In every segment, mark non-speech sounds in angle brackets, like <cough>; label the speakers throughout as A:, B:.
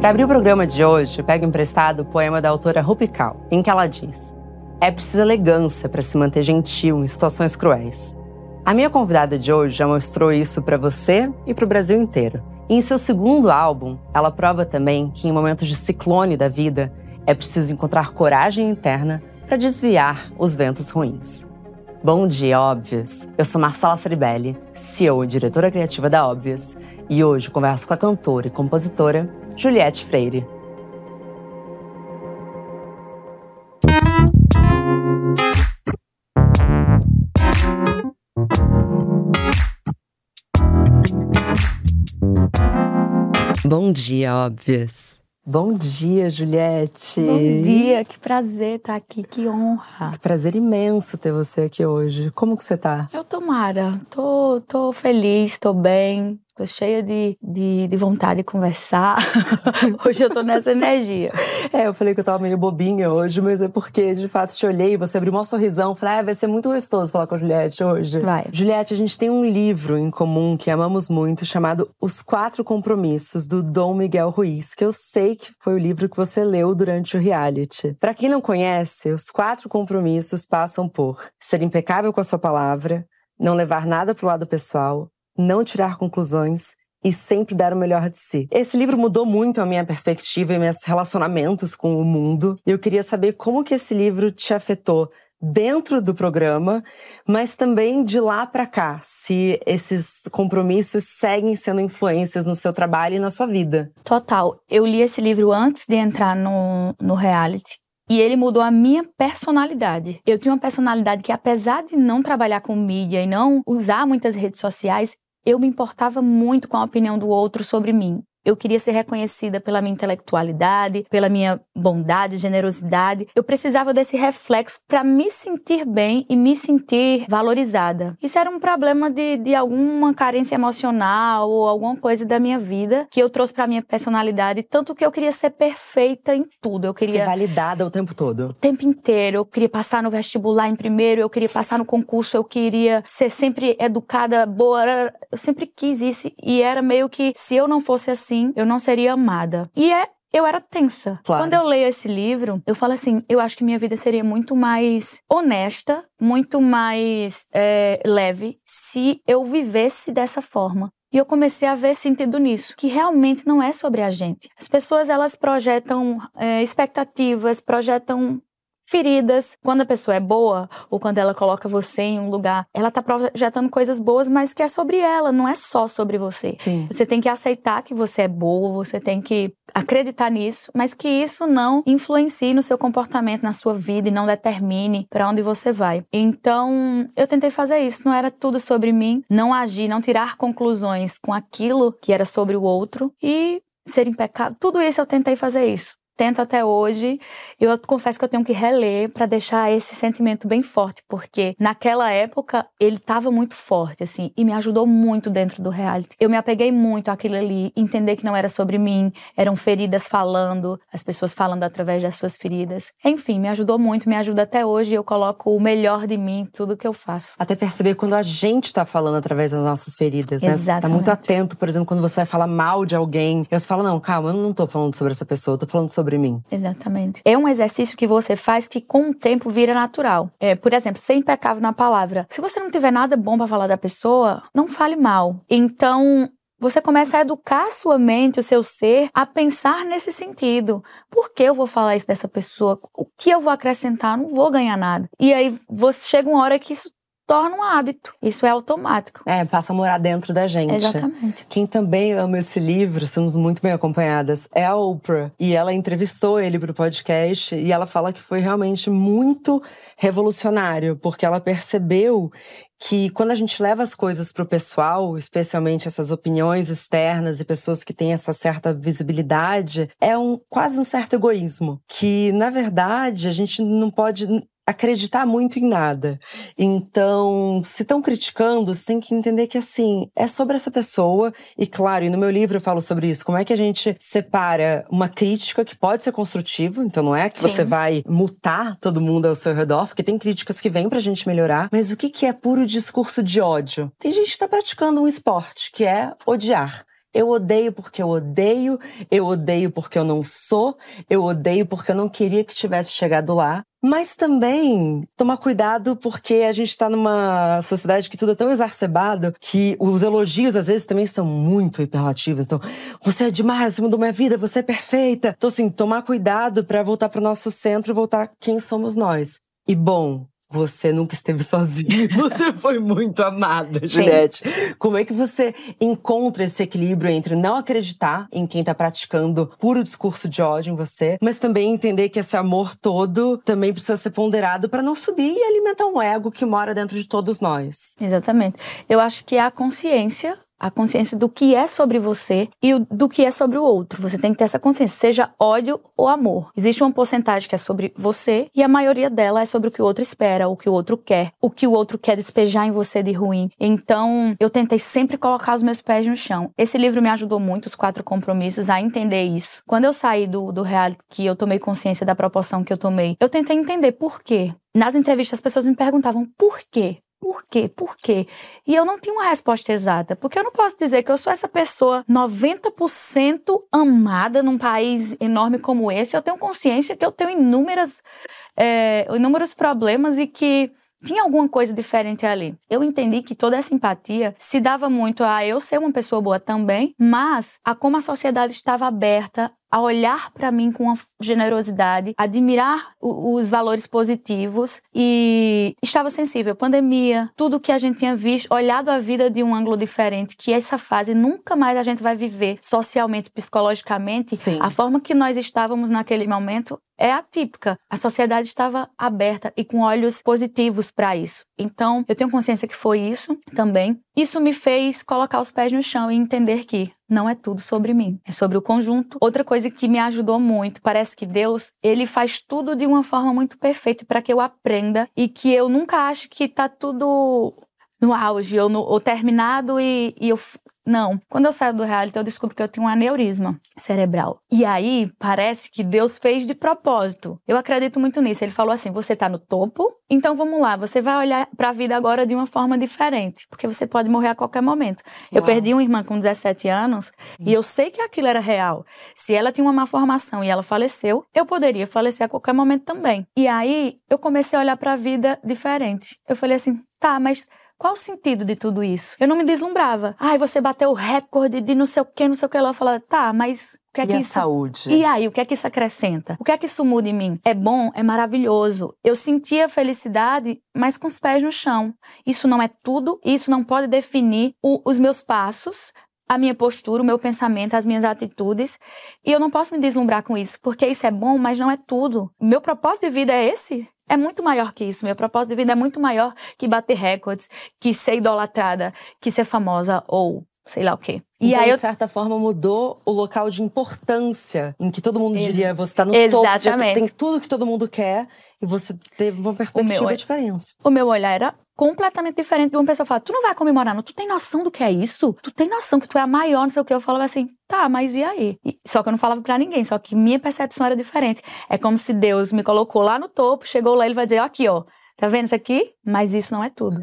A: Para abrir o programa de hoje, eu pego emprestado o poema da autora Rupical, em que ela diz: É preciso elegância para se manter gentil em situações cruéis. A minha convidada de hoje já mostrou isso para você e para o Brasil inteiro. E em seu segundo álbum, ela prova também que em momentos de ciclone da vida é preciso encontrar coragem interna para desviar os ventos ruins. Bom dia, Óbvios! Eu sou Marcela Ceribelli, CEO e diretora criativa da Óbvios, e hoje converso com a cantora e compositora Juliette Freire. Bom dia, óbvias. Bom dia, Juliette.
B: Bom dia, que prazer estar aqui, que honra.
A: Que prazer imenso ter você aqui hoje. Como que você tá?
B: Eu tô Mara, tô, tô feliz, tô bem, Tô cheia de, de, de, vontade de conversar. <laughs> hoje eu tô nessa energia.
A: É, eu falei que eu tava meio bobinha hoje, mas é porque, de fato, te olhei, você abriu um sorrisão. Falei, ah, vai ser muito gostoso falar com a Juliette hoje.
B: Vai.
A: Juliette, a gente tem um livro em comum que amamos muito, chamado Os Quatro Compromissos, do Dom Miguel Ruiz, que eu sei que foi o livro que você leu durante o reality. Para quem não conhece, os quatro compromissos passam por ser impecável com a sua palavra, não levar nada pro lado pessoal, não tirar conclusões e sempre dar o melhor de si. Esse livro mudou muito a minha perspectiva e meus relacionamentos com o mundo. E eu queria saber como que esse livro te afetou dentro do programa, mas também de lá para cá, se esses compromissos seguem sendo influências no seu trabalho e na sua vida.
B: Total. Eu li esse livro antes de entrar no, no reality e ele mudou a minha personalidade. Eu tinha uma personalidade que, apesar de não trabalhar com mídia e não usar muitas redes sociais, eu me importava muito com a opinião do outro sobre mim. Eu queria ser reconhecida pela minha intelectualidade, pela minha bondade, generosidade. Eu precisava desse reflexo para me sentir bem e me sentir valorizada. Isso era um problema de, de alguma carência emocional ou alguma coisa da minha vida que eu trouxe para minha personalidade, tanto que eu queria ser perfeita em tudo. Eu queria
A: ser validada o tempo todo.
B: O tempo inteiro. Eu queria passar no vestibular em primeiro, eu queria passar no concurso, eu queria ser sempre educada, boa. Eu sempre quis isso e era meio que se eu não fosse assim assim, eu não seria amada. E é eu era tensa.
A: Claro.
B: Quando eu leio esse livro, eu falo assim: eu acho que minha vida seria muito mais honesta, muito mais é, leve se eu vivesse dessa forma. E eu comecei a ver sentido nisso, que realmente não é sobre a gente. As pessoas elas projetam é, expectativas, projetam feridas. Quando a pessoa é boa, ou quando ela coloca você em um lugar, ela tá projetando coisas boas, mas que é sobre ela, não é só sobre você.
A: Sim.
B: Você tem que aceitar que você é boa, você tem que acreditar nisso, mas que isso não influencie no seu comportamento, na sua vida e não determine para onde você vai. Então, eu tentei fazer isso, não era tudo sobre mim, não agir, não tirar conclusões com aquilo que era sobre o outro e ser impecável. Tudo isso eu tentei fazer isso tento até hoje. Eu confesso que eu tenho que reler para deixar esse sentimento bem forte, porque naquela época ele estava muito forte, assim, e me ajudou muito dentro do reality. Eu me apeguei muito àquilo ali, entender que não era sobre mim, eram feridas falando, as pessoas falando através das suas feridas. Enfim, me ajudou muito, me ajuda até hoje. Eu coloco o melhor de mim em tudo que eu faço.
A: Até perceber quando a gente está falando através das nossas feridas, né?
B: Exatamente.
A: Tá muito atento, por exemplo, quando você vai falar mal de alguém, você fala: não, calma, eu não tô falando sobre essa pessoa, eu tô falando sobre sobre mim.
B: Exatamente. É um exercício que você faz que com o tempo vira natural. É, por exemplo, ser impecável na palavra. Se você não tiver nada bom para falar da pessoa, não fale mal. Então, você começa a educar sua mente, o seu ser, a pensar nesse sentido. Por que eu vou falar isso dessa pessoa? O que eu vou acrescentar? Eu não vou ganhar nada. E aí você chega uma hora que isso torna um hábito. Isso é automático.
A: É, passa a morar dentro da gente.
B: Exatamente.
A: Quem também ama esse livro, somos muito bem acompanhadas, é a Oprah. E ela entrevistou ele para o podcast e ela fala que foi realmente muito revolucionário, porque ela percebeu que quando a gente leva as coisas para o pessoal, especialmente essas opiniões externas e pessoas que têm essa certa visibilidade, é um quase um certo egoísmo, que na verdade a gente não pode acreditar muito em nada. Então, se estão criticando, você tem que entender que assim, é sobre essa pessoa e claro, e no meu livro eu falo sobre isso, como é que a gente separa uma crítica que pode ser construtiva, então não é que Sim. você vai mutar todo mundo ao seu redor, porque tem críticas que vêm pra gente melhorar, mas o que que é puro discurso de ódio? Tem gente que tá praticando um esporte, que é odiar. Eu odeio porque eu odeio, eu odeio porque eu não sou, eu odeio porque eu não queria que tivesse chegado lá. Mas também tomar cuidado porque a gente está numa sociedade que tudo é tão exacerbado que os elogios às vezes também são muito hiperlativos. Então, você é demais, você mudou minha vida, você é perfeita. Então, assim, tomar cuidado para voltar para o nosso centro e voltar quem somos nós. E bom, você nunca esteve sozinha, <laughs> você foi muito amada, Juliette. Como é que você encontra esse equilíbrio entre não acreditar em quem está praticando puro discurso de ódio em você, mas também entender que esse amor todo também precisa ser ponderado para não subir e alimentar um ego que mora dentro de todos nós?
B: Exatamente. Eu acho que a consciência a consciência do que é sobre você e do que é sobre o outro. Você tem que ter essa consciência, seja ódio ou amor. Existe uma porcentagem que é sobre você e a maioria dela é sobre o que o outro espera, o que o outro quer, o que o outro quer despejar em você de ruim. Então, eu tentei sempre colocar os meus pés no chão. Esse livro me ajudou muito, Os Quatro Compromissos, a entender isso. Quando eu saí do, do reality, que eu tomei consciência da proporção que eu tomei, eu tentei entender por quê. Nas entrevistas, as pessoas me perguntavam por quê? Por quê? Por quê? E eu não tinha uma resposta exata, porque eu não posso dizer que eu sou essa pessoa 90% amada num país enorme como esse. Eu tenho consciência que eu tenho inúmeras, é, inúmeros problemas e que tinha alguma coisa diferente ali. Eu entendi que toda essa empatia se dava muito a eu ser uma pessoa boa também, mas a como a sociedade estava aberta a olhar para mim com generosidade, admirar os valores positivos e estava sensível. Pandemia, tudo que a gente tinha visto, olhado a vida de um ângulo diferente, que essa fase nunca mais a gente vai viver socialmente, psicologicamente. Sim. A forma que nós estávamos naquele momento é atípica. A sociedade estava aberta e com olhos positivos para isso. Então, eu tenho consciência que foi isso também. Isso me fez colocar os pés no chão e entender que não é tudo sobre mim, é sobre o conjunto. Outra coisa que me ajudou muito, parece que Deus, ele faz tudo de uma forma muito perfeita para que eu aprenda e que eu nunca ache que tá tudo no auge ou, no, ou terminado e, e eu não. Quando eu saio do reality, eu descubro que eu tenho um aneurisma cerebral. E aí, parece que Deus fez de propósito. Eu acredito muito nisso. Ele falou assim: você tá no topo, então vamos lá, você vai olhar para a vida agora de uma forma diferente, porque você pode morrer a qualquer momento. Uau. Eu perdi uma irmã com 17 anos Sim. e eu sei que aquilo era real. Se ela tinha uma má formação e ela faleceu, eu poderia falecer a qualquer momento também. E aí, eu comecei a olhar para a vida diferente. Eu falei assim: tá, mas qual o sentido de tudo isso? Eu não me deslumbrava. Ai, você bateu o recorde de não sei o que, não sei o que. Ela falava, tá, mas o que é
A: e
B: que
A: a
B: isso...
A: saúde?
B: E aí, o que é que isso acrescenta? O que é que isso muda em mim? É bom, é maravilhoso. Eu sentia felicidade, mas com os pés no chão. Isso não é tudo, isso não pode definir o, os meus passos, a minha postura, o meu pensamento, as minhas atitudes. E eu não posso me deslumbrar com isso, porque isso é bom, mas não é tudo. Meu propósito de vida é esse? É muito maior que isso. Meu propósito de vida é muito maior que bater recordes, que ser idolatrada, que ser famosa ou sei lá o quê.
A: E então, aí, eu... de certa forma, mudou o local de importância em que todo mundo diria você está no Exatamente. topo, você tem tudo que todo mundo quer e você teve uma perspectiva meu, diferente.
B: O meu olhar era completamente diferente de uma pessoa falar, tu não vai comemorar, não? Tu tem noção do que é isso? Tu tem noção que tu é a maior, não sei o que? Eu falava assim, tá, mas e aí? E, só que eu não falava para ninguém, só que minha percepção era diferente. É como se Deus me colocou lá no topo, chegou lá ele vai dizer, ó, aqui, ó, tá vendo isso aqui? Mas isso não é tudo.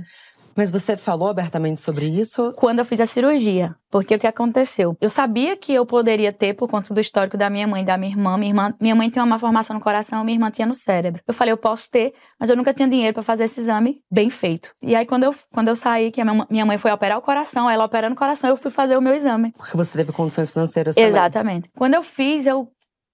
A: Mas você falou abertamente sobre isso?
B: Quando eu fiz a cirurgia. Porque o que aconteceu? Eu sabia que eu poderia ter, por conta do histórico da minha mãe e da minha irmã. Minha, irmã. minha mãe tem uma formação no coração, minha irmã tinha no cérebro. Eu falei, eu posso ter, mas eu nunca tinha dinheiro para fazer esse exame bem feito. E aí, quando eu, quando eu saí, que a minha mãe foi operar o coração, ela operando o coração, eu fui fazer o meu exame.
A: Porque você teve condições financeiras também.
B: Exatamente. Quando eu fiz, eu,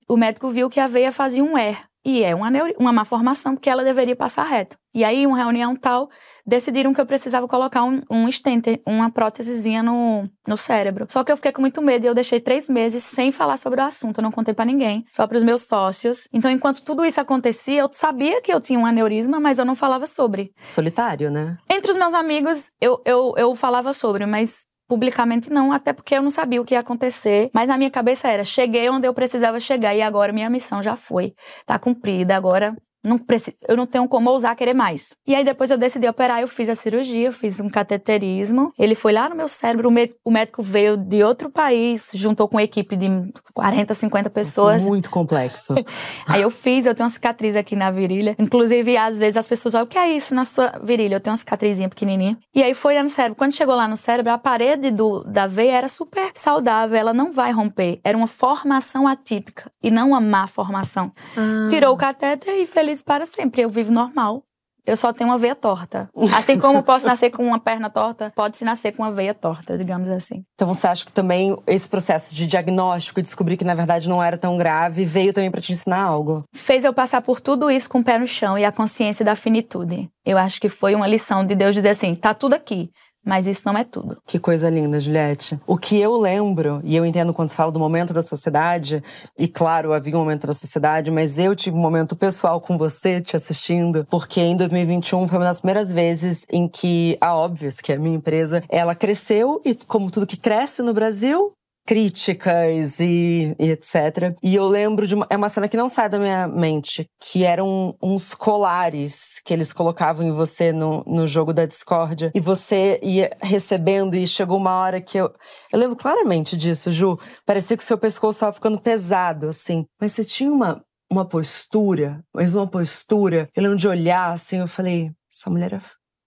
B: o médico viu que a veia fazia um ER. E é uma, uma má formação, porque ela deveria passar reto. E aí, uma reunião tal, decidiram que eu precisava colocar um, um stent, uma prótesezinha no, no cérebro. Só que eu fiquei com muito medo e eu deixei três meses sem falar sobre o assunto. Eu não contei para ninguém, só para os meus sócios. Então, enquanto tudo isso acontecia, eu sabia que eu tinha um aneurisma, mas eu não falava sobre.
A: Solitário, né?
B: Entre os meus amigos, eu, eu, eu falava sobre, mas publicamente não, até porque eu não sabia o que ia acontecer, mas na minha cabeça era, cheguei onde eu precisava chegar e agora minha missão já foi, tá cumprida, agora Não preciso, eu não tenho como ousar querer mais. E aí depois eu decidi operar, eu fiz a cirurgia, eu fiz um cateterismo. Ele foi lá no meu cérebro, o médico veio de outro país, juntou com uma equipe de 40, 50 pessoas.
A: Muito complexo. <laughs>
B: aí eu fiz, eu tenho uma cicatriz aqui na virilha. Inclusive, às vezes as pessoas olham, o que é isso na sua virilha? Eu tenho uma cicatrizinha pequenininha. E aí foi lá no cérebro. Quando chegou lá no cérebro, a parede do, da veia era super saudável, ela não vai romper. Era uma formação atípica e não uma má formação. Ah. Tirou o catéter e feliz feliz para sempre. Eu vivo normal. Eu só tenho uma veia torta. Assim como posso nascer com uma perna torta, pode-se nascer com uma veia torta, digamos assim.
A: Então você acha que também esse processo de diagnóstico e descobrir que na verdade não era tão grave veio também para te ensinar algo?
B: Fez eu passar por tudo isso com o pé no chão e a consciência da finitude. Eu acho que foi uma lição de Deus dizer assim: tá tudo aqui. Mas isso não é tudo.
A: Que coisa linda, Juliette. O que eu lembro, e eu entendo quando se fala do momento da sociedade, e claro, havia um momento da sociedade, mas eu tive um momento pessoal com você, te assistindo, porque em 2021 foi uma das primeiras vezes em que a Óbvias, que é a minha empresa, ela cresceu e, como tudo que cresce no Brasil, críticas e, e, etc. E eu lembro de uma, é uma cena que não sai da minha mente, que eram uns colares que eles colocavam em você no, no jogo da discórdia. E você ia recebendo e chegou uma hora que eu. Eu lembro claramente disso, Ju. Parecia que o seu pescoço estava ficando pesado, assim. Mas você tinha uma, uma postura, mas uma postura. Eu lembro de olhar assim, eu falei, essa mulher é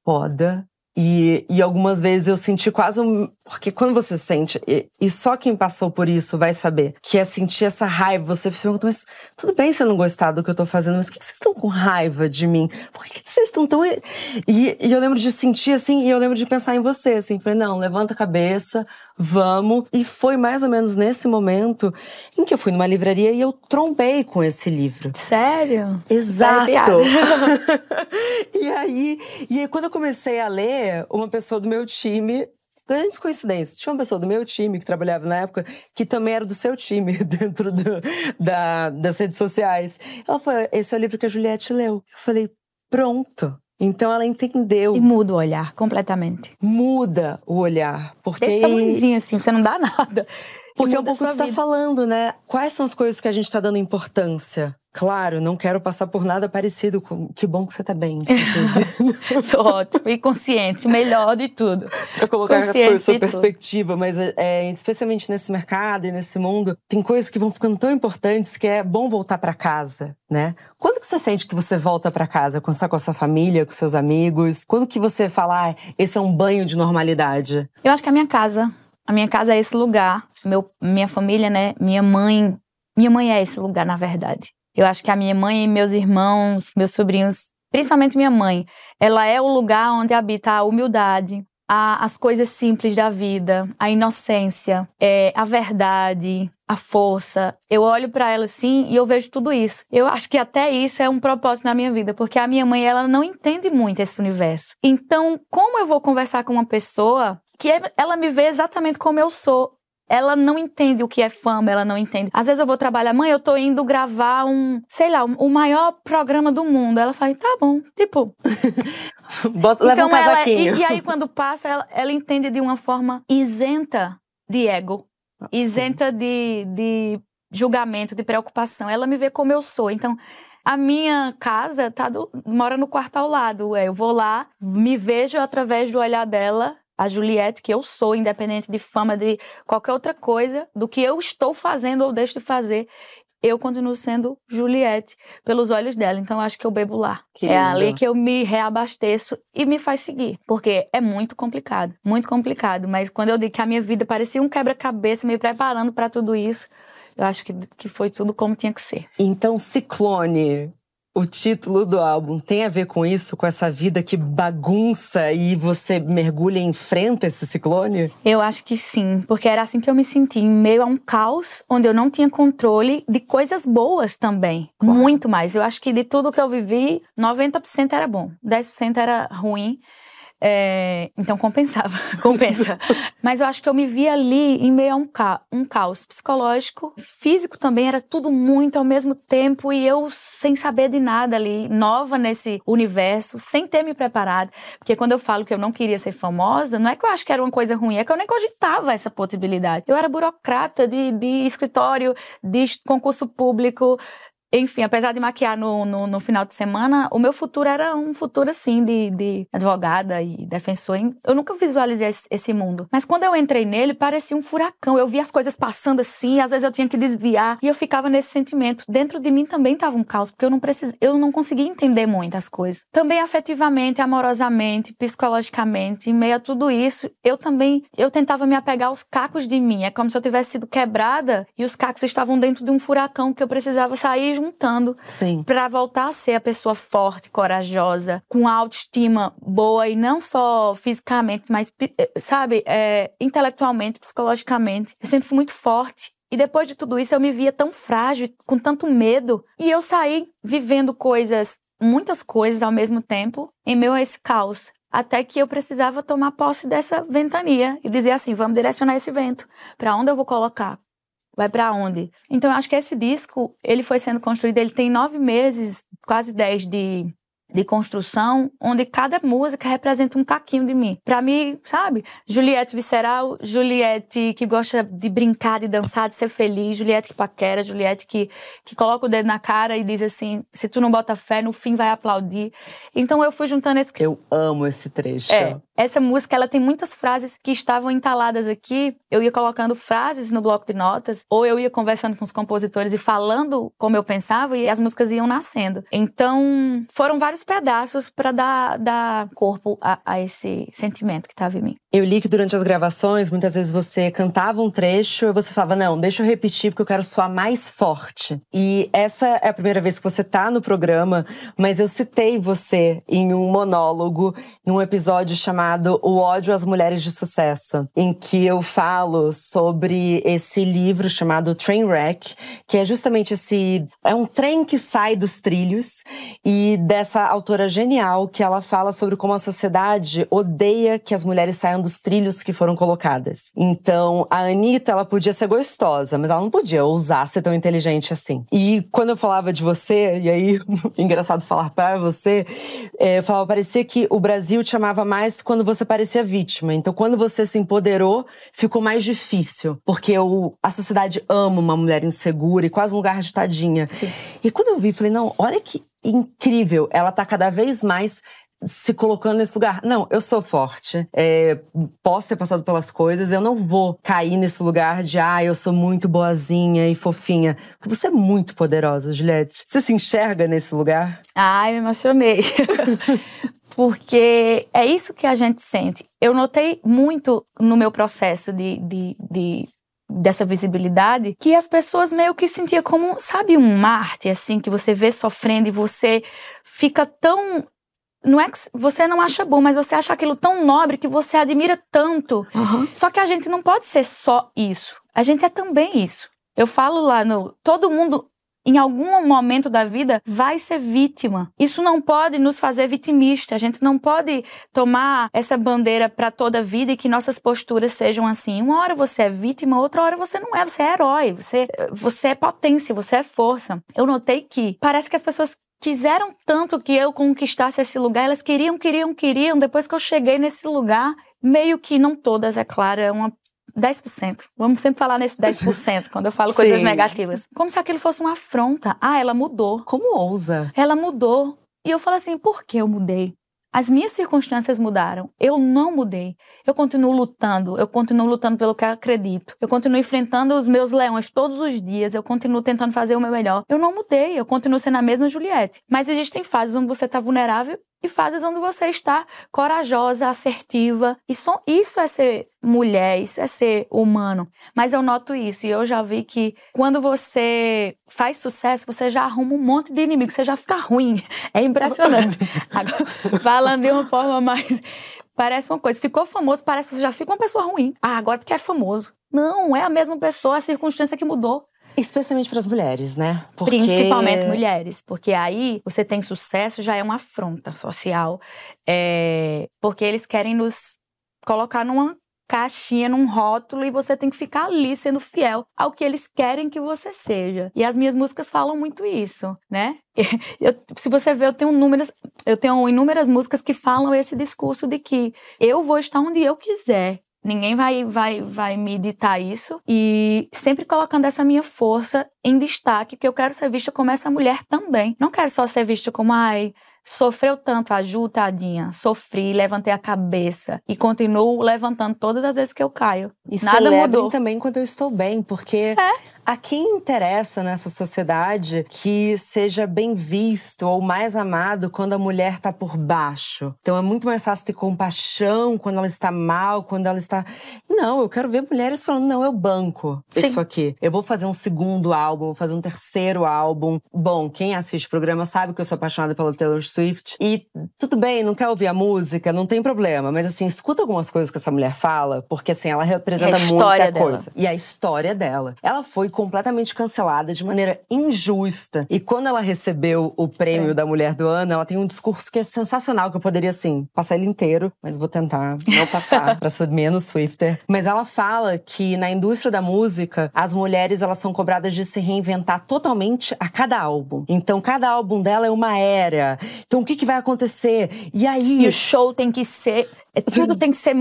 A: foda. E, e algumas vezes eu senti quase um. Porque quando você sente, e, e, só quem passou por isso vai saber, que é sentir essa raiva. Você se pergunta, mas tudo bem você não gostar do que eu tô fazendo, mas por que, vocês estão com raiva de mim? Por que, vocês estão tão. E, e eu lembro de sentir assim, e eu lembro de pensar em você, assim. Falei, não, levanta a cabeça, vamos. E foi mais ou menos nesse momento em que eu fui numa livraria e eu trombei com esse livro.
B: Sério?
A: Exato. <laughs> e aí, e aí, quando eu comecei a ler, uma pessoa do meu time grandes coincidências. Tinha uma pessoa do meu time que trabalhava na época que também era do seu time <laughs> dentro do, da, das redes sociais. Ela falou: Esse é o livro que a Juliette leu. Eu falei: Pronto. Então ela entendeu.
B: E muda o olhar completamente.
A: Muda o olhar. Porque. Desse
B: tamanhozinho assim, você não dá <laughs> nada.
A: Porque é um pouco o que você está falando, né? Quais são as coisas que a gente está dando importância? Claro, não quero passar por nada parecido com. Que bom que você tá bem.
B: Tô <laughs> ótimo. E consciente, melhor de tudo.
A: Pra colocar as coisas sua perspectiva, mas é, especialmente nesse mercado e nesse mundo, tem coisas que vão ficando tão importantes que é bom voltar para casa, né? Quando que você sente que você volta para casa? Quando você tá com a sua família, com seus amigos? Quando que você fala, ah, esse é um banho de normalidade?
B: Eu acho que é a minha casa. A minha casa é esse lugar. Meu, minha família, né? Minha mãe. Minha mãe é esse lugar, na verdade. Eu acho que a minha mãe e meus irmãos, meus sobrinhos, principalmente minha mãe, ela é o lugar onde habita a humildade, a, as coisas simples da vida, a inocência, é, a verdade, a força. Eu olho para ela assim e eu vejo tudo isso. Eu acho que até isso é um propósito na minha vida, porque a minha mãe ela não entende muito esse universo. Então, como eu vou conversar com uma pessoa que é, ela me vê exatamente como eu sou? Ela não entende o que é fama, ela não entende. Às vezes eu vou trabalhar, mãe, eu tô indo gravar um, sei lá, o maior programa do mundo. Ela fala, tá bom, tipo. <laughs>
A: Bota, leva então, um casaquinho.
B: Ela, e, e, aí quando passa, ela, ela entende de uma forma isenta de ego, ah, isenta de, de julgamento, de preocupação. Ela me vê como eu sou. Então, a minha casa tá do, mora no quarto ao lado. Eu vou lá, me vejo através do olhar dela a Juliette que eu sou, independente de fama, de qualquer outra coisa, do que eu estou fazendo ou deixo de fazer, eu continuo sendo Juliette pelos olhos dela. Então acho que eu bebo lá. Que é ali que eu me reabasteço e me faz seguir. Porque é muito complicado, muito complicado. Mas quando eu digo que a minha vida parecia um quebra-cabeça me preparando para tudo isso, eu acho que, que foi tudo como tinha que ser.
A: Então, Ciclone o título do álbum tem a ver com isso, com essa vida que bagunça e você mergulha e enfrenta esse ciclone?
B: Eu acho que sim, porque era assim que eu me senti, em meio a um caos onde eu não tinha controle de coisas boas também. Claro. Muito mais. Eu acho que de tudo que eu vivi, 90% era bom, 10% era ruim. É, então compensava, <laughs> compensa. Mas eu acho que eu me vi ali em meio a um, ca um caos psicológico, físico também, era tudo muito ao mesmo tempo e eu sem saber de nada ali, nova nesse universo, sem ter me preparado. Porque quando eu falo que eu não queria ser famosa, não é que eu acho que era uma coisa ruim, é que eu nem cogitava essa possibilidade. Eu era burocrata de, de escritório, de concurso público, enfim, apesar de maquiar no, no, no, final de semana, o meu futuro era um futuro assim de, de advogada e defensor. Eu nunca visualizei esse, esse, mundo. Mas quando eu entrei nele, parecia um furacão. Eu via as coisas passando assim, às vezes eu tinha que desviar e eu ficava nesse sentimento. Dentro de mim também estava um caos, porque eu não precis... eu não conseguia entender muitas coisas. Também afetivamente, amorosamente, psicologicamente, em meio a tudo isso, eu também eu tentava me apegar aos cacos de mim. É como se eu tivesse sido quebrada e os cacos estavam dentro de um furacão que eu precisava sair juntando para voltar a ser a pessoa forte, corajosa, com autoestima boa e não só fisicamente, mas, eh, sabe, é, intelectualmente, psicologicamente. Eu sempre fui muito forte. E depois de tudo isso, eu me via tão frágil, com tanto medo. E eu saí vivendo coisas, muitas coisas ao mesmo tempo, em meio a esse caos. Até que eu precisava tomar posse dessa ventania e dizer assim: vamos direcionar esse vento. Para onde eu vou colocar? Vai para onde? Então eu acho que esse disco, ele foi sendo construído, ele tem nove meses, quase dez de de construção, onde cada música representa um caquinho de mim. Para mim, sabe? Juliette visceral, Juliette que gosta de brincar, de dançar, de ser feliz, Juliette que paquera, Juliette que, que coloca o dedo na cara e diz assim: se tu não bota fé, no fim vai aplaudir. Então eu fui juntando esse.
A: Eu amo esse trecho.
B: É. Essa música, ela tem muitas frases que estavam entaladas aqui. Eu ia colocando frases no bloco de notas, ou eu ia conversando com os compositores e falando como eu pensava, e as músicas iam nascendo. Então, foram vários pedaços para dar, dar corpo a, a, esse sentimento que estava em mim.
A: Eu li que durante as gravações, muitas vezes você cantava um trecho e você falava: Não, deixa eu repetir porque eu quero soar mais forte. E essa é a primeira vez que você tá no programa, mas eu citei você em um monólogo, num episódio chamado O ódio às mulheres de sucesso, em que eu falo sobre esse livro chamado Trainwreck, que é justamente esse é um trem que sai dos trilhos e dessa autora genial que ela fala sobre como a sociedade odeia que as mulheres saiam dos trilhos que foram colocadas. Então, a Anitta, ela podia ser gostosa, mas ela não podia ousar ser tão inteligente assim. E quando eu falava de você, e aí, <laughs> engraçado falar para você, é, eu falava, parecia que o Brasil te amava mais quando você parecia vítima. Então, quando você se empoderou, ficou mais difícil. Porque o, a sociedade ama uma mulher insegura e quase um lugar de tadinha. Sim. E quando eu vi, falei, não, olha que incrível. Ela tá cada vez mais se colocando nesse lugar. Não, eu sou forte. É, posso ter passado pelas coisas, eu não vou cair nesse lugar de, ah, eu sou muito boazinha e fofinha. Porque você é muito poderosa, Juliette. Você se enxerga nesse lugar?
B: Ai, me emocionei. <laughs> porque é isso que a gente sente. Eu notei muito no meu processo de, de, de dessa visibilidade que as pessoas meio que sentiam como, sabe, um Marte, assim, que você vê sofrendo e você fica tão. Não é que você não acha bom, mas você acha aquilo tão nobre que você admira tanto. Uhum. Só que a gente não pode ser só isso. A gente é também isso. Eu falo lá no. Todo mundo em algum momento da vida vai ser vítima. Isso não pode nos fazer vitimista. A gente não pode tomar essa bandeira para toda a vida e que nossas posturas sejam assim. Uma hora você é vítima, outra hora você não é. Você é herói. Você, você é potência, você é força. Eu notei que parece que as pessoas quiseram tanto que eu conquistasse esse lugar. Elas queriam, queriam, queriam. Depois que eu cheguei nesse lugar, meio que não todas, é claro, é uma 10%. Vamos sempre falar nesse 10% quando eu falo <laughs> coisas negativas. Como se aquilo fosse uma afronta. Ah, ela mudou.
A: Como ousa?
B: Ela mudou. E eu falo assim, por que eu mudei? As minhas circunstâncias mudaram. Eu não mudei. Eu continuo lutando. Eu continuo lutando pelo que acredito. Eu continuo enfrentando os meus leões todos os dias. Eu continuo tentando fazer o meu melhor. Eu não mudei. Eu continuo sendo a mesma Juliette. Mas existem fases onde você está vulnerável e fases onde você está corajosa, assertiva. E só isso é ser mulher, isso é ser humano. Mas eu noto isso e eu já vi que quando você faz sucesso, você já arruma um monte de inimigos, você já fica ruim. É impressionante. <laughs> Agora, falando de uma forma mais. Parece uma coisa. Ficou famoso, parece que você já fica uma pessoa ruim. Ah, agora porque é famoso. Não, é a mesma pessoa, a circunstância que mudou.
A: Especialmente para as mulheres, né?
B: Porque... Principalmente mulheres, porque aí você tem sucesso já é uma afronta social, é... porque eles querem nos colocar numa caixinha, num rótulo e você tem que ficar ali sendo fiel ao que eles querem que você seja. E as minhas músicas falam muito isso, né? <laughs> Eu, se você ver, eu tenho números, eu tenho inúmeras músicas que falam esse discurso de que eu vou estar onde eu quiser Ninguém vai, vai, vai me ditar isso. E sempre colocando essa minha força em destaque, que eu quero ser vista como essa mulher também. Não quero só ser vista como, ai, sofreu tanto, a Ju, tadinha. Sofri, levantei a cabeça e continuo levantando todas as vezes que eu caio.
A: E
B: Nada mudou.
A: também quando eu estou bem, porque
B: é.
A: A quem interessa nessa sociedade que seja bem visto ou mais amado quando a mulher está por baixo? Então é muito mais fácil ter compaixão quando ela está mal, quando ela está. Não, eu quero ver mulheres falando: não, eu banco Sim. isso aqui. Eu vou fazer um segundo álbum, vou fazer um terceiro álbum. Bom, quem assiste o programa sabe que eu sou apaixonada pela Taylor Swift. E tudo bem, não quer ouvir a música, não tem problema. Mas assim, escuta algumas coisas que essa mulher fala, porque assim, ela representa é muita
B: dela.
A: coisa. E a história dela. Ela foi completamente cancelada de maneira injusta. E quando ela recebeu o prêmio é. da Mulher do Ano, ela tem um discurso que é sensacional, que eu poderia, assim, passar ele inteiro, mas vou tentar não passar <laughs> pra ser menos Swifter. Mas ela fala que na indústria da música, as mulheres elas são cobradas de se reinventar totalmente a cada álbum. Então, cada álbum dela é uma era. Então, o que, que vai acontecer? E aí.
B: E o show tem que ser tudo tem que ser.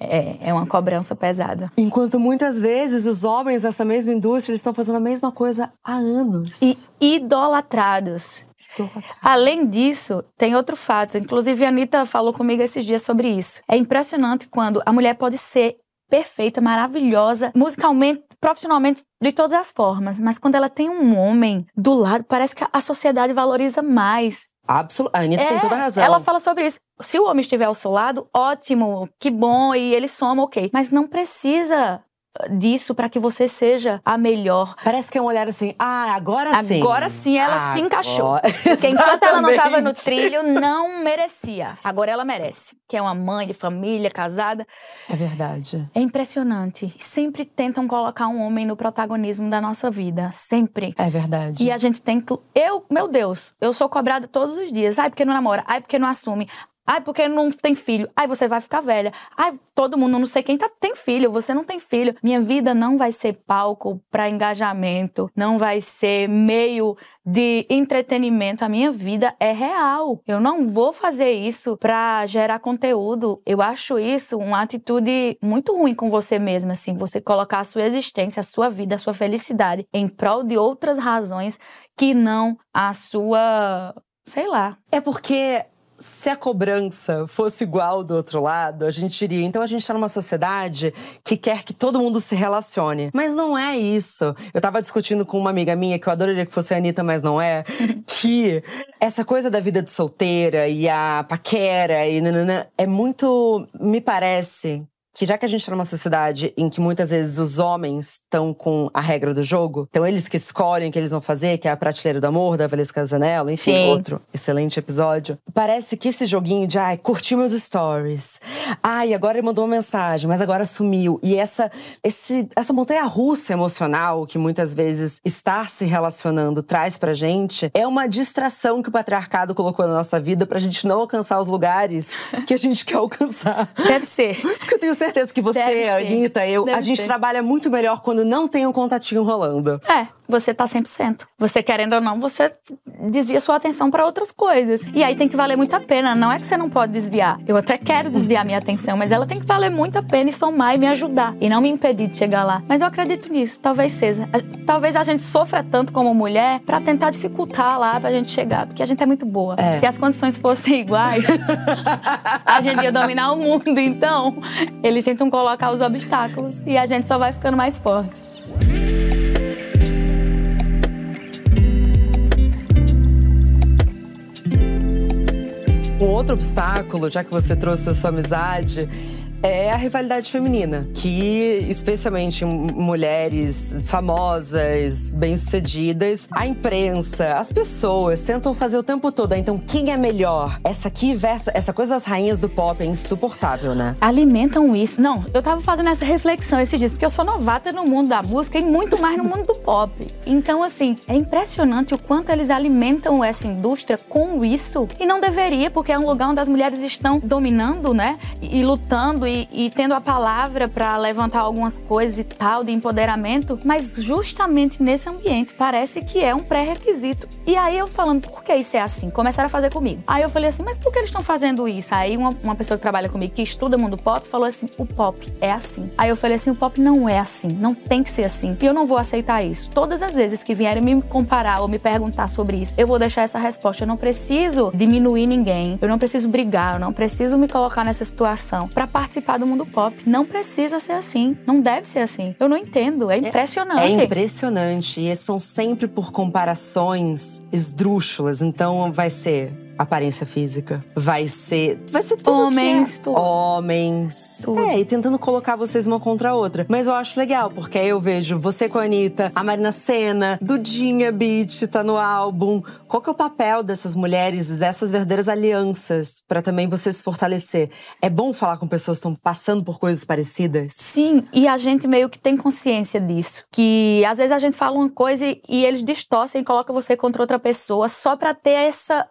B: É, é uma cobrança pesada.
A: Enquanto muitas vezes os homens dessa mesma indústria estão fazendo a mesma coisa há anos.
B: E idolatrados. Além disso, tem outro fato. Inclusive, a Anitta falou comigo esses dias sobre isso. É impressionante quando a mulher pode ser perfeita, maravilhosa, musicalmente, profissionalmente, de todas as formas. Mas quando ela tem um homem do lado, parece que a sociedade valoriza mais.
A: Absolutamente. A Anitta é, tem toda a razão.
B: Ela fala sobre isso. Se o homem estiver ao seu lado, ótimo, que bom, e ele soma, ok. Mas não precisa disso para que você seja a melhor.
A: Parece que é um olhar assim, ah, agora sim.
B: Agora sim ela agora. se encaixou. Porque enquanto ela não estava no trilho, não merecia. Agora ela merece. Que é uma mãe de família, casada.
A: É verdade.
B: É impressionante. Sempre tentam colocar um homem no protagonismo da nossa vida. Sempre.
A: É verdade.
B: E a gente tem que. Eu, meu Deus, eu sou cobrada todos os dias. Ai, porque não namora. Ai, porque não assume. Ai, porque não tem filho. Ai, você vai ficar velha. Ai, todo mundo, não sei quem tá, tem filho, você não tem filho. Minha vida não vai ser palco para engajamento, não vai ser meio de entretenimento. A minha vida é real. Eu não vou fazer isso para gerar conteúdo. Eu acho isso uma atitude muito ruim com você mesma, assim, você colocar a sua existência, a sua vida, a sua felicidade em prol de outras razões que não a sua sei lá.
A: É porque se a cobrança fosse igual do outro lado, a gente diria, então a gente está numa sociedade que quer que todo mundo se relacione. Mas não é isso. Eu tava discutindo com uma amiga minha, que eu adoraria que fosse a Anitta, mas não é, <laughs> que essa coisa da vida de solteira e a paquera e nanana, é muito, me parece, que já que a gente tá numa sociedade em que muitas vezes os homens estão com a regra do jogo, então eles que escolhem o que eles vão fazer, que é a prateleira do amor, da Valesca Zanello, enfim, Sim. outro excelente episódio. Parece que esse joguinho de, ai, curtiu meus stories. Ai, agora ele mandou uma mensagem, mas agora sumiu. E essa, esse, essa montanha russa emocional que muitas vezes estar se relacionando traz pra gente é uma distração que o patriarcado colocou na nossa vida pra gente não alcançar os lugares que a gente quer alcançar.
B: Deve ser. <laughs>
A: Porque eu tenho certeza que você, Anitta, eu, Deve a gente ser. trabalha muito melhor quando não tem um contatinho rolando.
B: É, você tá 100%. Você querendo ou não, você desvia sua atenção para outras coisas. E aí tem que valer muito a pena. Não é que você não pode desviar. Eu até quero desviar minha atenção, mas ela tem que valer muito a pena e somar e me ajudar. E não me impedir de chegar lá. Mas eu acredito nisso. Talvez seja. Talvez a gente sofra tanto como mulher para tentar dificultar lá pra gente chegar. Porque a gente é muito boa. É. Se as condições fossem iguais, <laughs> a gente ia dominar o mundo. Então, eles tentam colocar os obstáculos e a gente só vai ficando mais forte.
A: Um outro obstáculo, já que você trouxe a sua amizade, é a rivalidade feminina, que especialmente mulheres famosas, bem-sucedidas, a imprensa, as pessoas tentam fazer o tempo todo. Então, quem é melhor? Essa aqui versa, essa coisa das rainhas do pop é insuportável, né?
B: Alimentam isso. Não, eu tava fazendo essa reflexão esses dias, porque eu sou novata no mundo da música e muito mais no mundo do pop. Então, assim, é impressionante o quanto eles alimentam essa indústria com isso. E não deveria, porque é um lugar onde as mulheres estão dominando, né? E lutando e tendo a palavra para levantar algumas coisas e tal de empoderamento, mas justamente nesse ambiente parece que é um pré-requisito. E aí eu falando, por que isso é assim? Começaram a fazer comigo. Aí eu falei assim, mas por que eles estão fazendo isso? Aí uma, uma pessoa que trabalha comigo, que estuda mundo pop, falou assim, o pop é assim. Aí eu falei assim, o pop não é assim, não tem que ser assim. E eu não vou aceitar isso. Todas as vezes que vierem me comparar ou me perguntar sobre isso, eu vou deixar essa resposta. Eu não preciso diminuir ninguém, eu não preciso brigar, eu não preciso me colocar nessa situação para participar do mundo pop. Não precisa ser assim, não deve ser assim. Eu não entendo, é impressionante.
A: É, é impressionante e são sempre por comparações esdrúxulas. Então vai ser aparência física. Vai ser. Vai ser tudo.
B: Homens,
A: tudo. Homens. Tudo. É, e tentando colocar vocês uma contra a outra. Mas eu acho legal, porque aí eu vejo você com a Anitta, a Marina Senna, Dudinha Beat tá no álbum. Qual que é o papel dessas mulheres, dessas verdadeiras alianças, para também você se fortalecer? É bom falar com pessoas que estão passando por coisas parecidas?
B: Sim, e a gente meio que tem consciência disso. Que às vezes a gente fala uma coisa e, e eles distorcem e colocam você contra outra pessoa só pra ter essa.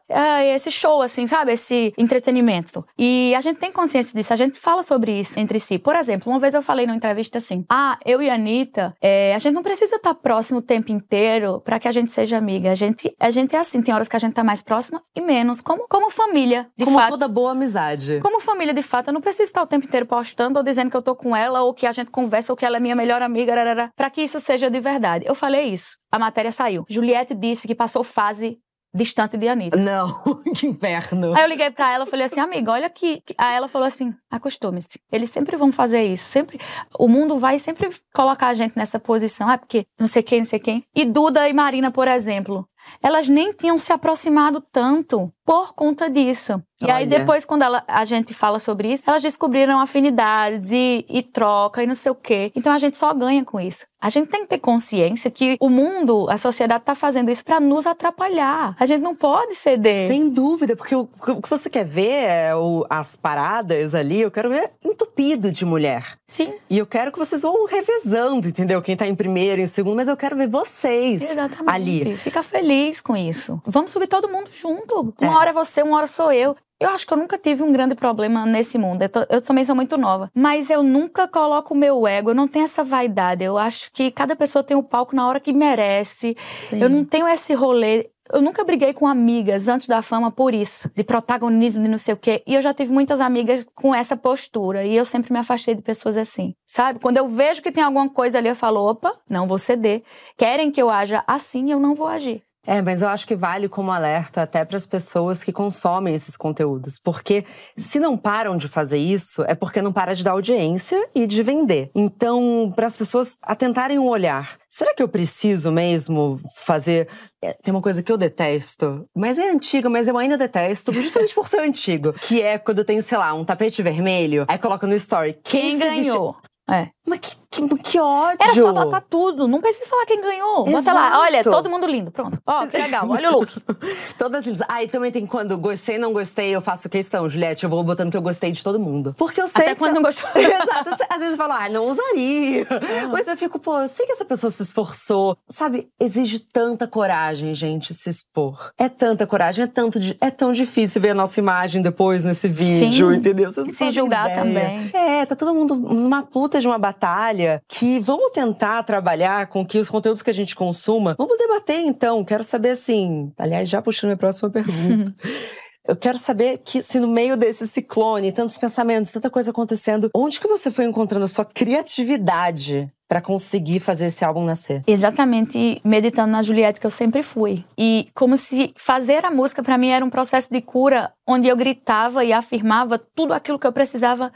B: Esse show, assim, sabe? Esse entretenimento. E a gente tem consciência disso, a gente fala sobre isso entre si. Por exemplo, uma vez eu falei numa entrevista assim: ah, eu e a Anitta, é, a gente não precisa estar próximo o tempo inteiro para que a gente seja amiga. A gente, a gente é assim, tem horas que a gente tá mais próxima e menos. Como, como família, de
A: como
B: fato.
A: Como toda boa amizade.
B: Como família, de fato. Eu não preciso estar o tempo inteiro postando ou dizendo que eu tô com ela, ou que a gente conversa, ou que ela é minha melhor amiga, para que isso seja de verdade. Eu falei isso. A matéria saiu. Juliette disse que passou fase distante de Anitta.
A: Não, <laughs> que inferno.
B: Aí eu liguei pra ela e falei assim, amiga, olha aqui. Aí ela falou assim, acostume-se. Eles sempre vão fazer isso. Sempre, o mundo vai sempre colocar a gente nessa posição. Ah, porque não sei quem, não sei quem. E Duda e Marina, por exemplo, elas nem tinham se aproximado tanto por conta disso. E Olha. aí depois, quando ela, a gente fala sobre isso, elas descobriram afinidades e, e, troca e não sei o quê. Então a gente só ganha com isso. A gente tem que ter consciência que o mundo, a sociedade está fazendo isso para nos atrapalhar. A gente não pode ceder.
A: Sem dúvida, porque o, o que você quer ver é o, as paradas ali, eu quero ver entupido de mulher.
B: Sim.
A: E eu quero que vocês vão revezando, entendeu? Quem tá em primeiro, em segundo, mas eu quero ver vocês
B: Exatamente.
A: ali.
B: Fica feliz com isso. Vamos subir todo mundo junto. Uma é. Hora é você, uma hora sou eu. Eu acho que eu nunca tive um grande problema nesse mundo. Eu, tô, eu, também sou muito nova. Mas eu nunca coloco o meu ego, eu não tenho essa vaidade. Eu acho que cada pessoa tem o um palco na hora que merece. Sim. Eu não tenho esse rolê. Eu nunca briguei com amigas antes da fama por isso, de protagonismo, de não sei o quê. E eu já tive muitas amigas com essa postura. E eu sempre me afastei de pessoas assim, sabe? Quando eu vejo que tem alguma coisa ali, eu falo: opa, não vou ceder. Querem que eu haja assim, eu não vou agir.
A: É, mas eu acho que vale como alerta até para as pessoas que consomem esses conteúdos. Porque se não param de fazer isso, é porque não para de dar audiência e de vender. Então, para as pessoas atentarem o um olhar. Será que eu preciso mesmo fazer. É, tem uma coisa que eu detesto, mas é antiga, mas eu ainda detesto, <laughs> justamente por ser antigo. Que é quando tem, sei lá, um tapete vermelho, aí coloca no story.
B: Quem, quem ganhou?
A: É. Mas que, que, que, ódio!
B: Era só botar tudo, não precisa falar quem ganhou. Exato. Bota lá, olha, todo mundo lindo, pronto. Ó, oh, que legal, olha o look. <laughs>
A: Todas lindas. Ah, e também tem quando gostei, não gostei, eu faço questão, Juliette, eu vou botando que eu gostei de todo mundo. Porque eu sei.
B: Até quando não gostou. <laughs>
A: Exato. Às vezes eu falo, ah, não usaria. Ah. Mas eu fico, pô, eu sei que essa pessoa se esforçou. Sabe, exige tanta coragem, gente, se expor. É tanta coragem, é tanto de, é tão difícil ver a nossa imagem depois nesse vídeo,
B: Sim.
A: entendeu?
B: Vocês se julgar ideia. também.
A: É, tá todo mundo numa puta de uma batalha que vamos tentar trabalhar com que os conteúdos que a gente consuma. Vamos debater então. Quero saber assim. Aliás, já puxando a minha próxima <laughs> pergunta. Eu quero saber que se no meio desse ciclone, tantos pensamentos, tanta coisa acontecendo, onde que você foi encontrando a sua criatividade para conseguir fazer esse álbum nascer?
B: Exatamente, meditando na Juliette que eu sempre fui. E como se fazer a música para mim era um processo de cura onde eu gritava e afirmava tudo aquilo que eu precisava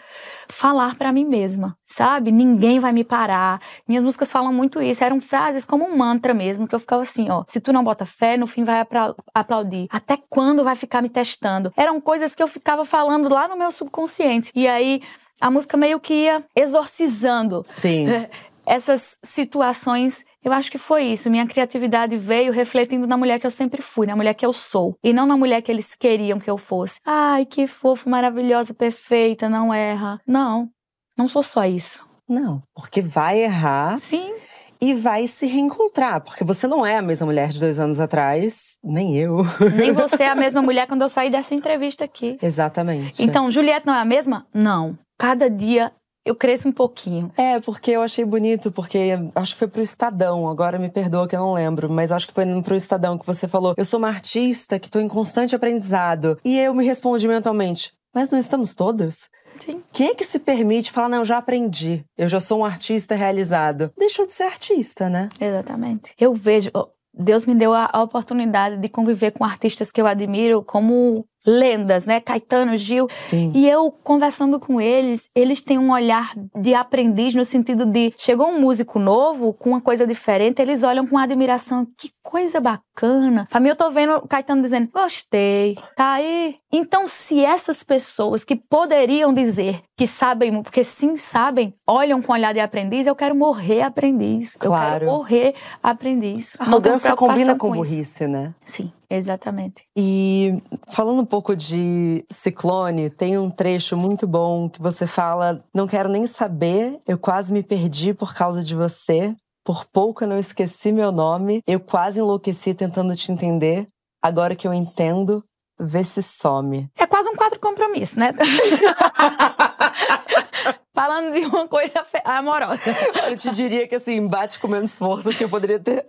B: falar para mim mesma, sabe? Ninguém vai me parar. Minhas músicas falam muito isso, eram frases como um mantra mesmo, que eu ficava assim, ó, se tu não bota fé, no fim vai aplaudir. Até quando vai ficar me testando? Eram coisas que eu ficava falando lá no meu subconsciente. E aí a música meio que ia exorcizando.
A: Sim. <laughs>
B: essas situações, eu acho que foi isso. Minha criatividade veio refletindo na mulher que eu sempre fui, na mulher que eu sou, e não na mulher que eles queriam que eu fosse. Ai, que fofo, maravilhosa, perfeita, não erra. Não, não sou só isso.
A: Não, porque vai errar.
B: Sim.
A: e vai se reencontrar, porque você não é a mesma mulher de dois anos atrás, nem eu.
B: Nem você é a mesma <laughs> mulher quando eu saí dessa entrevista aqui.
A: Exatamente.
B: Então, Juliette não é a mesma? Não. Cada dia eu cresço um pouquinho.
A: É, porque eu achei bonito, porque acho que foi pro Estadão, agora me perdoa que eu não lembro, mas acho que foi pro Estadão que você falou: eu sou uma artista que tô em constante aprendizado. E eu me respondi mentalmente: mas não estamos todas?
B: Sim.
A: Quem é que se permite falar, não, eu já aprendi, eu já sou um artista realizado? Deixou de ser artista, né?
B: Exatamente. Eu vejo, Deus me deu a, a oportunidade de conviver com artistas que eu admiro como lendas, né? Caetano, Gil.
A: Sim.
B: E eu conversando com eles, eles têm um olhar de aprendiz no sentido de chegou um músico novo com uma coisa diferente, eles olham com admiração, que coisa bacana. Pra mim eu tô vendo o Caetano dizendo: "Gostei". Tá aí. Então, se essas pessoas que poderiam dizer que sabem, porque sim sabem, olham com olhar de aprendiz, eu quero morrer aprendiz.
A: Claro.
B: Eu quero morrer aprendiz.
A: Arrogância combina com, com burrice, né?
B: Sim. Exatamente.
A: E falando um pouco de Ciclone, tem um trecho muito bom que você fala: Não quero nem saber, eu quase me perdi por causa de você. Por pouco eu não esqueci meu nome, eu quase enlouqueci tentando te entender. Agora que eu entendo, vê se some.
B: É quase um quadro compromisso, né? <laughs> <laughs> Falando de uma coisa amorosa. <laughs>
A: Eu te diria que assim, bate com menos força, porque eu poderia ter.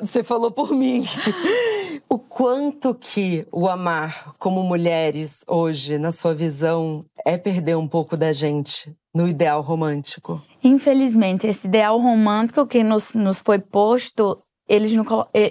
A: Você falou por mim. O quanto que o amar como mulheres hoje, na sua visão, é perder um pouco da gente no ideal romântico?
B: Infelizmente, esse ideal romântico que nos, nos foi posto, ele,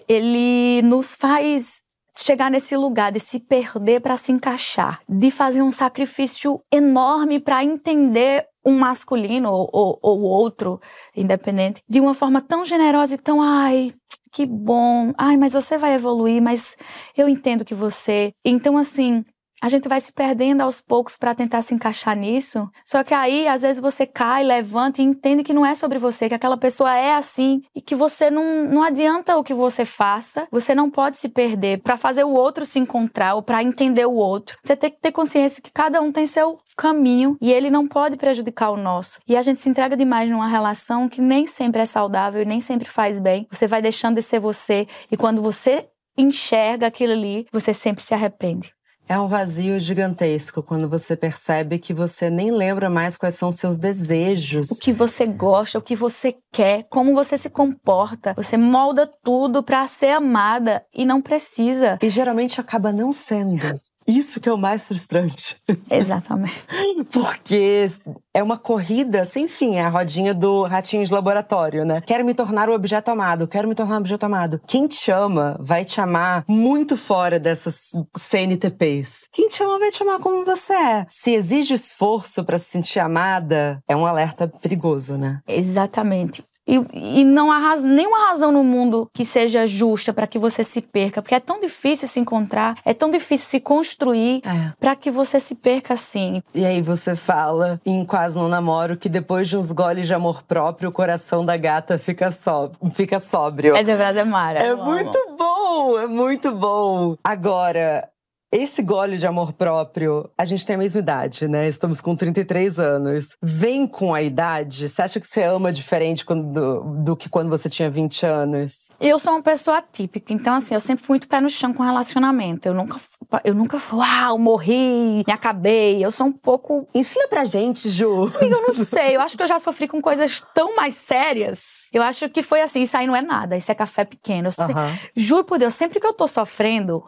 B: ele nos faz chegar nesse lugar de se perder para se encaixar, de fazer um sacrifício enorme para entender um masculino ou, ou, outro, independente, de uma forma tão generosa e tão, ai, que bom, ai, mas você vai evoluir, mas eu entendo que você. Então, assim, a gente vai se perdendo aos poucos para tentar se encaixar nisso. Só que aí, às vezes, você cai, levanta e entende que não é sobre você, que aquela pessoa é assim e que você não, não adianta o que você faça, você não pode se perder para fazer o outro se encontrar ou para entender o outro. Você tem que ter consciência que cada um tem seu caminho e ele não pode prejudicar o nosso. E a gente se entrega demais numa relação que nem sempre é saudável e nem sempre faz bem. Você vai deixando de ser você e quando você enxerga aquilo ali, você sempre se arrepende.
A: É um vazio gigantesco quando você percebe que você nem lembra mais quais são os seus desejos.
B: O que você gosta, o que você quer, como você se comporta. Você molda tudo para ser amada e não precisa.
A: E geralmente acaba não sendo. Isso que é o mais frustrante. <laughs>
B: Exatamente.
A: Porque é uma corrida sem fim, é a rodinha do ratinho de laboratório, né? Quero me tornar o objeto amado, quero me tornar o objeto amado. Quem te ama vai te amar muito fora dessas CNTPs. Quem te ama vai te amar como você é. Se exige esforço para se sentir amada, é um alerta perigoso, né?
B: Exatamente. E, e não há raz, nenhuma razão no mundo que seja justa para que você se perca, porque é tão difícil se encontrar, é tão difícil se construir é. para que você se perca assim.
A: E aí você fala em Quase Não Namoro que depois de uns goles de amor próprio, o coração da gata fica, só, fica sóbrio.
B: Essa frase é mara.
A: É muito bom, é muito bom. Agora, esse gole de amor próprio, a gente tem a mesma idade, né? Estamos com 33 anos. Vem com a idade? Você acha que você ama diferente quando, do, do, que quando você tinha 20 anos?
B: Eu sou uma pessoa atípica, então assim, eu sempre fui muito pé no chão com relacionamento. Eu nunca, eu nunca, uau, morri, me acabei. Eu sou um pouco.
A: Ensina pra gente, Ju.
B: Eu não sei, eu acho que eu já sofri com coisas tão mais sérias. Eu acho que foi assim, isso aí não é nada, isso é café pequeno. Uhum. Juro por Deus, sempre que eu tô sofrendo,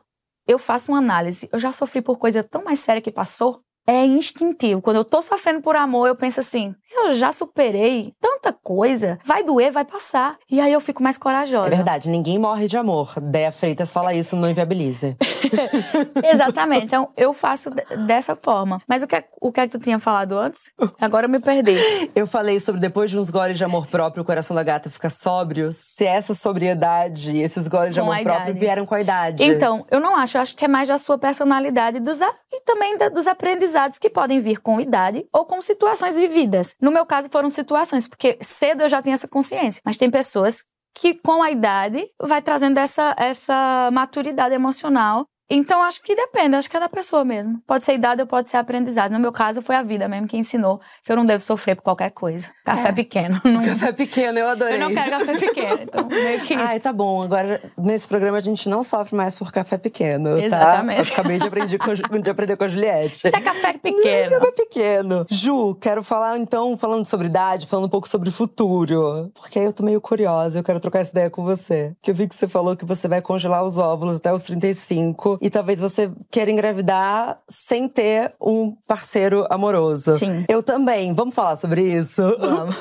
B: eu faço uma análise. Eu já sofri por coisa tão mais séria que passou é instintivo. Quando eu tô sofrendo por amor, eu penso assim: eu já superei tanta coisa, vai doer, vai passar. E aí eu fico mais corajosa.
A: É verdade, ninguém morre de amor. Déia Freitas fala isso no Inviabilize. <laughs>
B: Exatamente. Então eu faço dessa forma. Mas o que, é, o que é que tu tinha falado antes? Agora eu me perdi. <laughs>
A: Eu falei sobre depois de uns goles de amor próprio, o coração da gata fica sóbrio. Se essa sobriedade, esses goles de amor próprio vieram com a idade.
B: Então, eu não acho. Eu acho que é mais da sua personalidade dos, e também da, dos aprendizados que podem vir com idade ou com situações vividas. No meu caso, foram situações, porque cedo eu já tinha essa consciência. Mas tem pessoas que, com a idade, vai trazendo essa, essa maturidade emocional Então, acho que depende, acho que é da pessoa mesmo. Pode ser idade ou pode ser aprendizado. No meu caso, foi a vida mesmo que ensinou que eu não devo sofrer por qualquer coisa. Café é. pequeno. <laughs>
A: Não... Café pequeno, eu adorei.
B: Eu não quero café pequeno, então meio que
A: Ai, tá bom. Agora, nesse programa, a gente não sofre mais por café pequeno?
B: Exatamente.
A: tá? Eu acabei de aprender com, de aprender com a Juliette.
B: Isso é café pequeno.
A: Café pequeno. Ju, quero falar, então, falando sobre idade, falando um pouco sobre futuro. Porque aí eu tô meio curiosa, eu quero trocar essa ideia com você. Que eu vi que você falou que você vai congelar os óvulos até os 35 e talvez você queira engravidar sem ter um parceiro amoroso.
B: Sim.
A: Eu também. Vamos falar sobre isso?
B: Vamos.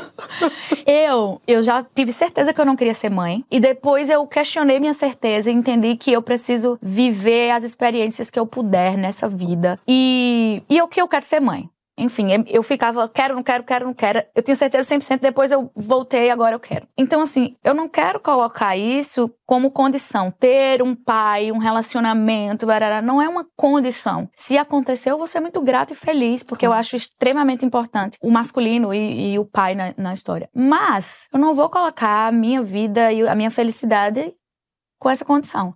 B: eu, eu já tive certeza que eu não queria ser mãe. E depois eu questionei minha certeza e entendi que eu preciso viver as experiências que eu puder nessa vida. E, e o que eu quero ser mãe. Enfim, eu ficava, quero, não quero, quero, não quero. Eu tinha certeza 100%, depois eu voltei, agora eu quero. Então, assim, eu não quero colocar isso como condição. Ter um pai, um relacionamento, barará, não é uma condição. Se aconteceu, eu vou ser muito grata e feliz, porque eu acho extremamente importante o masculino e, e o pai na, na história. Mas, eu não vou colocar a minha vida e a minha felicidade com essa condição.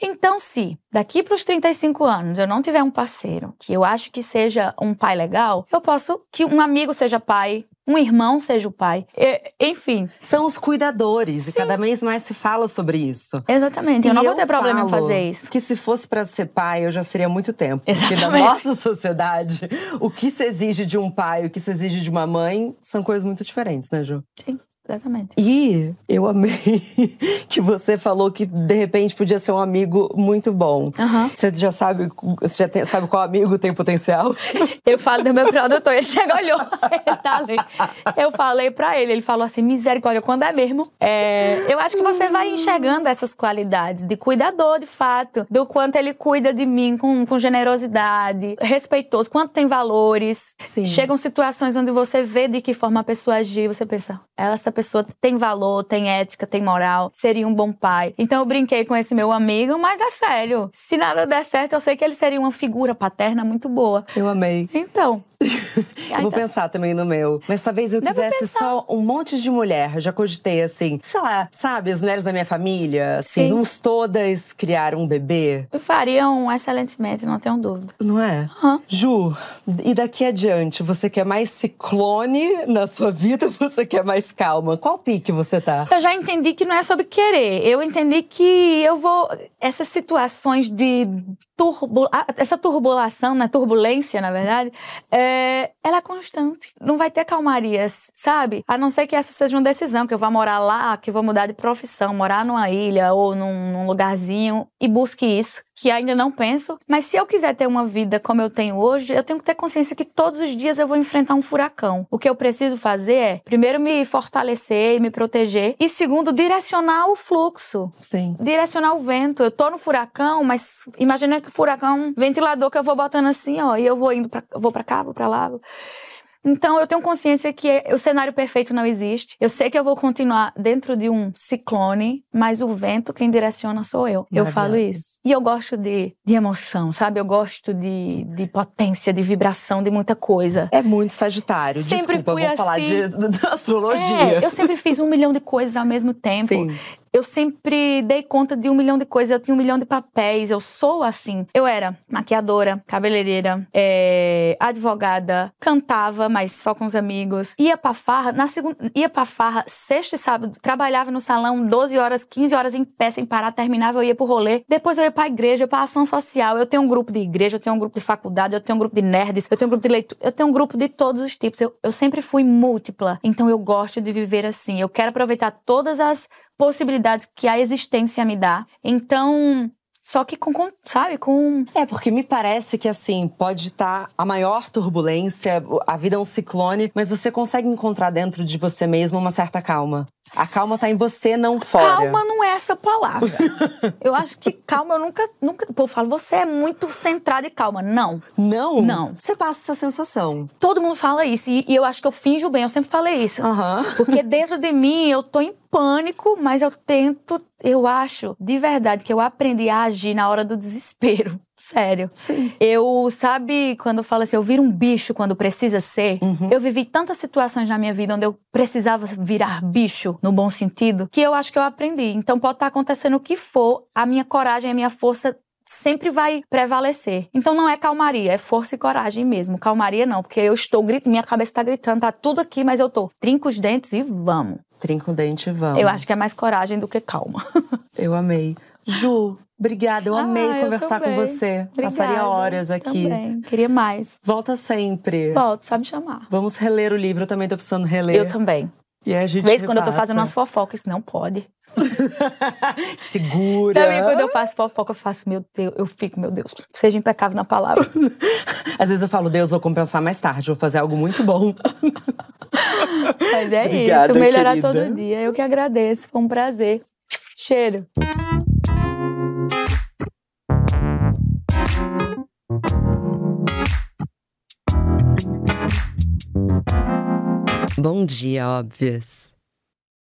B: Então, se daqui para os 35 anos eu não tiver um parceiro que eu acho que seja um pai legal, eu posso que um amigo seja pai, um irmão seja o pai. enfim.
A: São os cuidadores Sim. e cada vez mais se fala sobre isso.
B: Exatamente. Eu e não vou ter problema em fazer isso.
A: Que se fosse para ser pai, eu já seria muito tempo.
B: Exatamente.
A: Porque na nossa sociedade, o que se exige de um pai, o que se exige de uma mãe, são coisas muito diferentes, né, Ju?
B: Sim. Exatamente.
A: E eu amei <laughs> que você falou que de repente podia ser um amigo muito bom.
B: Uhum.
A: Você já sabe, você já tem, sabe qual amigo tem potencial? <laughs>
B: Eu falo do meu produtor, ele chega olhou, ele tá ali. Eu falei pra ele, ele falou assim: misericórdia, quando é mesmo? É, eu acho que você vai enxergando essas qualidades de cuidador, de fato, do quanto ele cuida de mim com, com generosidade, respeitoso, quanto tem valores.
A: Sim.
B: Chegam situações onde você vê de que forma a pessoa agir, você pensa, essa pessoa tem valor, tem ética, tem moral, seria um bom pai. Então eu brinquei com esse meu amigo, mas é sério. Se nada der certo, eu sei que ele seria uma figura paterna muito boa.
A: Eu amei.
B: Então. <laughs>
A: eu vou pensar também no meu. Mas talvez eu quisesse só um monte de mulher. Já cogitei assim, sei lá, sabe, as mulheres da minha família, assim, Sim. vamos todas criar um bebê.
B: Fariam excelentemente, não tenho dúvida.
A: Não é?
B: Uhum.
A: Ju, e daqui adiante, você quer mais ciclone na sua vida ou você quer mais calma? Qual pique você tá?
B: Eu já entendi que não é sobre querer. Eu entendi que eu vou. Essas situações de turbo, essa turbulação, né, turbulência, na verdade, é, ela é constante. Não vai ter calmarias, sabe? A não ser que essa seja uma decisão, que eu vá morar lá, que eu vou mudar de profissão, morar numa ilha ou num, num lugarzinho e busque isso que ainda não penso, mas se eu quiser ter uma vida como eu tenho hoje, eu tenho que ter consciência que todos os dias eu vou enfrentar um furacão. O que eu preciso fazer é, primeiro, me fortalecer e me proteger, e segundo, direcionar o fluxo.
A: Sim.
B: Direcionar o vento. Eu tô no furacão, mas imagina furacão, ventilador que eu vou botando assim, ó, e eu vou indo pra, vou para cá, vou para lá. Então eu tenho consciência que o cenário perfeito não existe. Eu sei que eu vou continuar dentro de um ciclone, mas o vento quem direciona sou eu. Eu falo isso. E eu gosto de, de emoção, sabe? Eu gosto de, de potência, de vibração, de muita coisa.
A: É muito sagitário. Sempre Desculpa, vou assim. falar de,
B: assim.
A: de, astrologia.
B: É, eu sempre fiz um milhão de coisas ao mesmo tempo.
A: Sim
B: eu sempre dei conta de um milhão de coisas, eu tinha um milhão de papéis, eu sou assim. Eu era maquiadora, cabeleireira, é, advogada, cantava, mas só com os amigos. Ia pra farra, na segunda, ia pra farra, sexta e sábado, trabalhava no salão 12 horas, 15 horas em pé, sem parar, terminava, eu ia pro rolê. Depois eu ia pra igreja, pra ação social. Eu tenho um grupo de igreja, eu tenho um grupo de faculdade, eu tenho um grupo de nerds, eu tenho um grupo de leitura, eu tenho um grupo de todos os tipos. Eu, eu sempre fui múltipla, então eu gosto de viver assim. Eu quero aproveitar todas as possibilidades que a existência me dá. Então, só que com, com, sabe, com.
A: É, porque me parece que assim, pode estar tá a maior turbulência, a vida é um ciclone, mas você consegue encontrar dentro de você mesmo uma certa calma. A calma tá em você, não fora.
B: Calma não é essa palavra. <laughs> eu acho que calma, eu nunca. nunca o povo fala, você é muito centrada e calma. Não.
A: Não?
B: Não.
A: Você passa essa sensação.
B: Todo mundo fala isso. E, e eu acho que eu finjo bem, eu sempre falei isso.
A: Uhum. <laughs>
B: Porque dentro de mim eu tô em pânico, mas eu tento. Eu acho, de verdade, que eu aprendi a agir na hora do desespero. Sério.
A: Sim.
B: Eu, sabe, quando eu falo assim, eu viro um bicho quando precisa ser.
A: Uhum.
B: Eu vivi tantas situações na minha vida onde eu precisava virar bicho, no bom sentido, que eu acho que eu aprendi. Então pode estar acontecendo o que for, a minha coragem, a minha força sempre vai prevalecer. Então não é calmaria, é força e coragem mesmo. Calmaria não, porque eu estou gritando, minha cabeça tá gritando, tá tudo aqui, mas eu tô. Trinca os dentes e vamos.
A: Trinca o dente e vamos.
B: Eu acho que é mais coragem do que calma. <laughs>
A: eu amei. Ju, Obrigada, eu ah, amei conversar com você. Obrigada, Passaria horas aqui.
B: Também. Queria mais.
A: Volta sempre.
B: Volto, só me chamar.
A: Vamos reler o livro, eu também tô precisando reler.
B: Eu também.
A: E a gente
B: Vez quando eu tô fazendo umas fofocas, não pode. <laughs>
A: Segura.
B: Também quando eu faço fofoca, eu faço, meu Deus, eu fico, meu Deus, seja impecável na palavra. <laughs>
A: Às vezes eu falo, Deus, vou compensar mais tarde, vou fazer algo muito bom. <laughs>
B: Mas é Obrigada, isso, melhorar querida. todo dia. Eu que agradeço, foi um prazer. Cheiro.
A: Bom dia, óbvias!